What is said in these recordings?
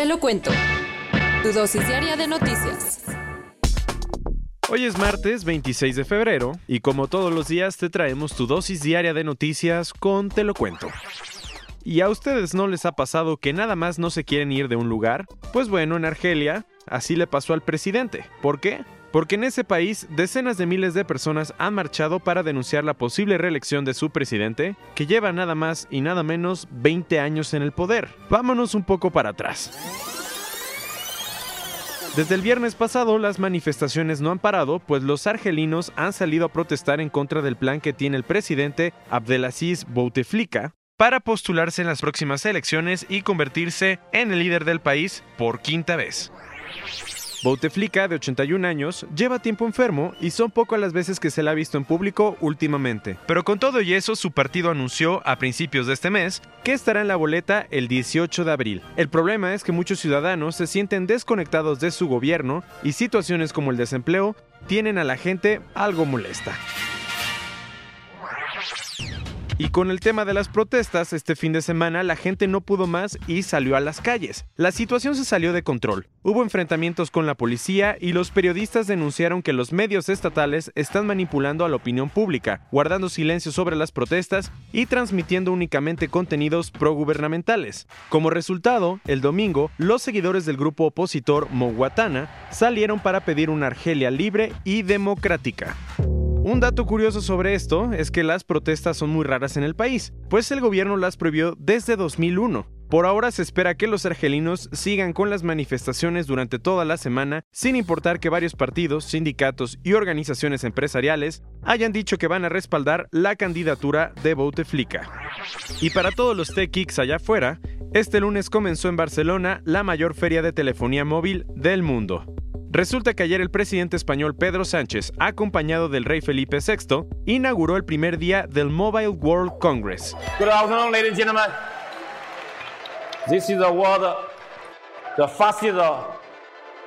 Te lo cuento. Tu dosis diaria de noticias. Hoy es martes 26 de febrero y como todos los días te traemos tu dosis diaria de noticias con Te lo cuento. ¿Y a ustedes no les ha pasado que nada más no se quieren ir de un lugar? Pues bueno, en Argelia así le pasó al presidente. ¿Por qué? Porque en ese país decenas de miles de personas han marchado para denunciar la posible reelección de su presidente, que lleva nada más y nada menos 20 años en el poder. Vámonos un poco para atrás. Desde el viernes pasado las manifestaciones no han parado, pues los argelinos han salido a protestar en contra del plan que tiene el presidente Abdelaziz Bouteflika para postularse en las próximas elecciones y convertirse en el líder del país por quinta vez. Bouteflika, de 81 años, lleva tiempo enfermo y son pocas las veces que se le ha visto en público últimamente. Pero con todo y eso, su partido anunció a principios de este mes que estará en la boleta el 18 de abril. El problema es que muchos ciudadanos se sienten desconectados de su gobierno y situaciones como el desempleo tienen a la gente algo molesta. Y con el tema de las protestas, este fin de semana la gente no pudo más y salió a las calles. La situación se salió de control. Hubo enfrentamientos con la policía y los periodistas denunciaron que los medios estatales están manipulando a la opinión pública, guardando silencio sobre las protestas y transmitiendo únicamente contenidos progubernamentales. Como resultado, el domingo, los seguidores del grupo opositor Moguatana salieron para pedir una Argelia libre y democrática. Un dato curioso sobre esto es que las protestas son muy raras en el país, pues el gobierno las prohibió desde 2001. Por ahora se espera que los argelinos sigan con las manifestaciones durante toda la semana, sin importar que varios partidos, sindicatos y organizaciones empresariales hayan dicho que van a respaldar la candidatura de Bouteflika. Y para todos los tech allá afuera, este lunes comenzó en Barcelona la mayor feria de telefonía móvil del mundo. Resulta que ayer el presidente español Pedro Sánchez, acompañado del rey Felipe VI, inauguró el primer día del Mobile World Congress. Good afternoon, ladies and gentlemen. This is the world, the fastest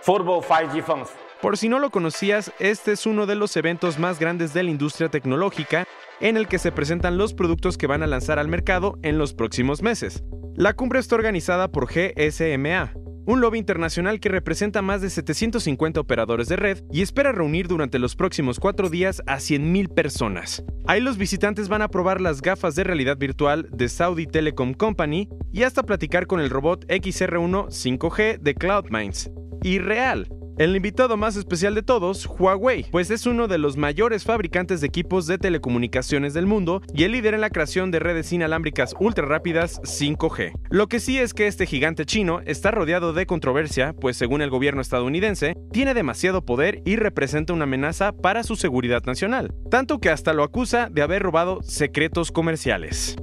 football 5G phones. Por si no lo conocías, este es uno de los eventos más grandes de la industria tecnológica en el que se presentan los productos que van a lanzar al mercado en los próximos meses. La cumbre está organizada por GSMA, un lobby internacional que representa más de 750 operadores de red y espera reunir durante los próximos cuatro días a 100.000 personas. Ahí los visitantes van a probar las gafas de realidad virtual de Saudi Telecom Company y hasta platicar con el robot XR1 5G de CloudMinds. Y real, el invitado más especial de todos, Huawei, pues es uno de los mayores fabricantes de equipos de telecomunicaciones del mundo y el líder en la creación de redes inalámbricas ultra rápidas 5G. Lo que sí es que este gigante chino está rodeado de controversia, pues según el gobierno estadounidense, tiene demasiado poder y representa una amenaza para su seguridad nacional, tanto que hasta lo acusa de haber robado secretos comerciales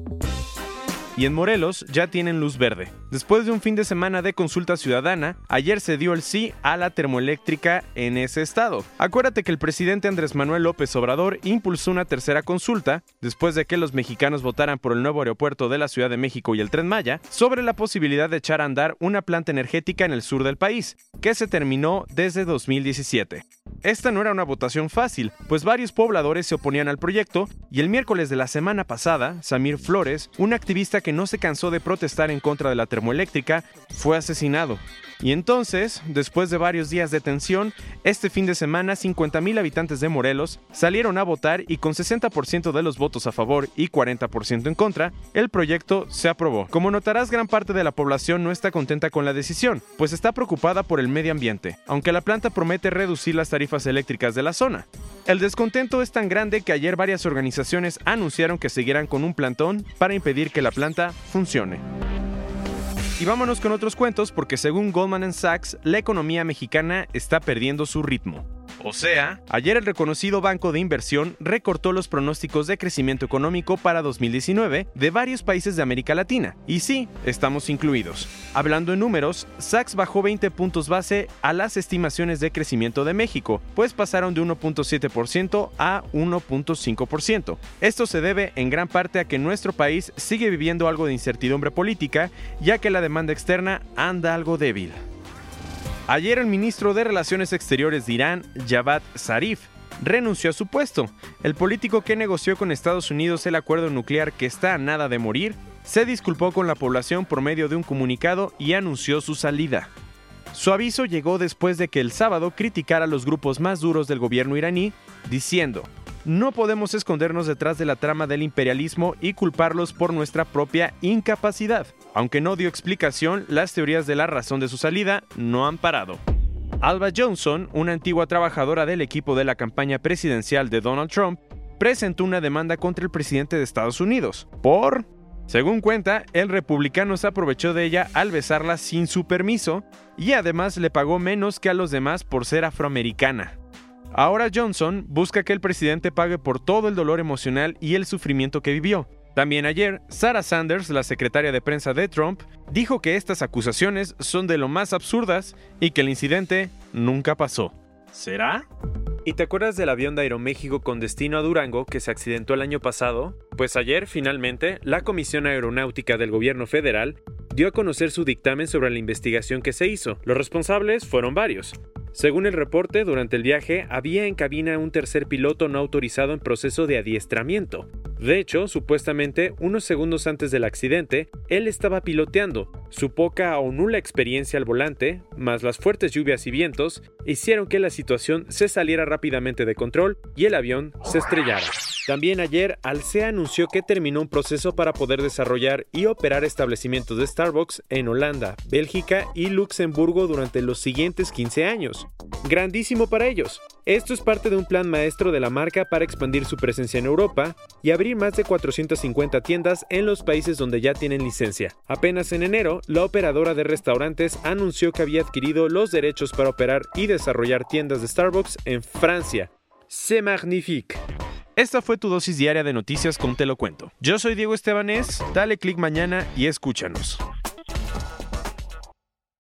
y en Morelos ya tienen luz verde. Después de un fin de semana de consulta ciudadana, ayer se dio el sí a la termoeléctrica en ese estado. Acuérdate que el presidente Andrés Manuel López Obrador impulsó una tercera consulta, después de que los mexicanos votaran por el nuevo aeropuerto de la Ciudad de México y el Tren Maya, sobre la posibilidad de echar a andar una planta energética en el sur del país, que se terminó desde 2017. Esta no era una votación fácil, pues varios pobladores se oponían al proyecto y el miércoles de la semana pasada, Samir Flores, un activista que no se cansó de protestar en contra de la termoeléctrica, fue asesinado. Y entonces, después de varios días de tensión, este fin de semana 50.000 habitantes de Morelos salieron a votar y con 60% de los votos a favor y 40% en contra, el proyecto se aprobó. Como notarás, gran parte de la población no está contenta con la decisión, pues está preocupada por el medio ambiente, aunque la planta promete reducir las eléctricas de la zona. El descontento es tan grande que ayer varias organizaciones anunciaron que seguirán con un plantón para impedir que la planta funcione. Y vámonos con otros cuentos porque según Goldman Sachs, la economía mexicana está perdiendo su ritmo. O sea, ayer el reconocido banco de inversión recortó los pronósticos de crecimiento económico para 2019 de varios países de América Latina. Y sí, estamos incluidos. Hablando en números, Sachs bajó 20 puntos base a las estimaciones de crecimiento de México, pues pasaron de 1.7% a 1.5%. Esto se debe en gran parte a que nuestro país sigue viviendo algo de incertidumbre política, ya que la demanda externa anda algo débil. Ayer el ministro de Relaciones Exteriores de Irán, Javad Zarif, renunció a su puesto. El político que negoció con Estados Unidos el acuerdo nuclear que está a nada de morir, se disculpó con la población por medio de un comunicado y anunció su salida. Su aviso llegó después de que el sábado criticara a los grupos más duros del gobierno iraní, diciendo, no podemos escondernos detrás de la trama del imperialismo y culparlos por nuestra propia incapacidad. Aunque no dio explicación, las teorías de la razón de su salida no han parado. Alba Johnson, una antigua trabajadora del equipo de la campaña presidencial de Donald Trump, presentó una demanda contra el presidente de Estados Unidos por... Según cuenta, el republicano se aprovechó de ella al besarla sin su permiso y además le pagó menos que a los demás por ser afroamericana. Ahora Johnson busca que el presidente pague por todo el dolor emocional y el sufrimiento que vivió. También ayer, Sarah Sanders, la secretaria de prensa de Trump, dijo que estas acusaciones son de lo más absurdas y que el incidente nunca pasó. ¿Será? ¿Y te acuerdas del avión de Aeroméxico con destino a Durango que se accidentó el año pasado? Pues ayer, finalmente, la Comisión Aeronáutica del Gobierno Federal dio a conocer su dictamen sobre la investigación que se hizo. Los responsables fueron varios. Según el reporte, durante el viaje había en cabina un tercer piloto no autorizado en proceso de adiestramiento. De hecho, supuestamente, unos segundos antes del accidente, él estaba piloteando. Su poca o nula experiencia al volante, más las fuertes lluvias y vientos, hicieron que la situación se saliera rápidamente de control y el avión se estrellara. También ayer, Alsea anunció que terminó un proceso para poder desarrollar y operar establecimientos de Starbucks en Holanda, Bélgica y Luxemburgo durante los siguientes 15 años. Grandísimo para ellos. Esto es parte de un plan maestro de la marca para expandir su presencia en Europa y abrir más de 450 tiendas en los países donde ya tienen licencia. Apenas en enero, la operadora de restaurantes anunció que había adquirido los derechos para operar y desarrollar tiendas de Starbucks en Francia. C'est magnifique. Esta fue tu dosis diaria de noticias con Te lo cuento. Yo soy Diego Estebanés, dale click mañana y escúchanos.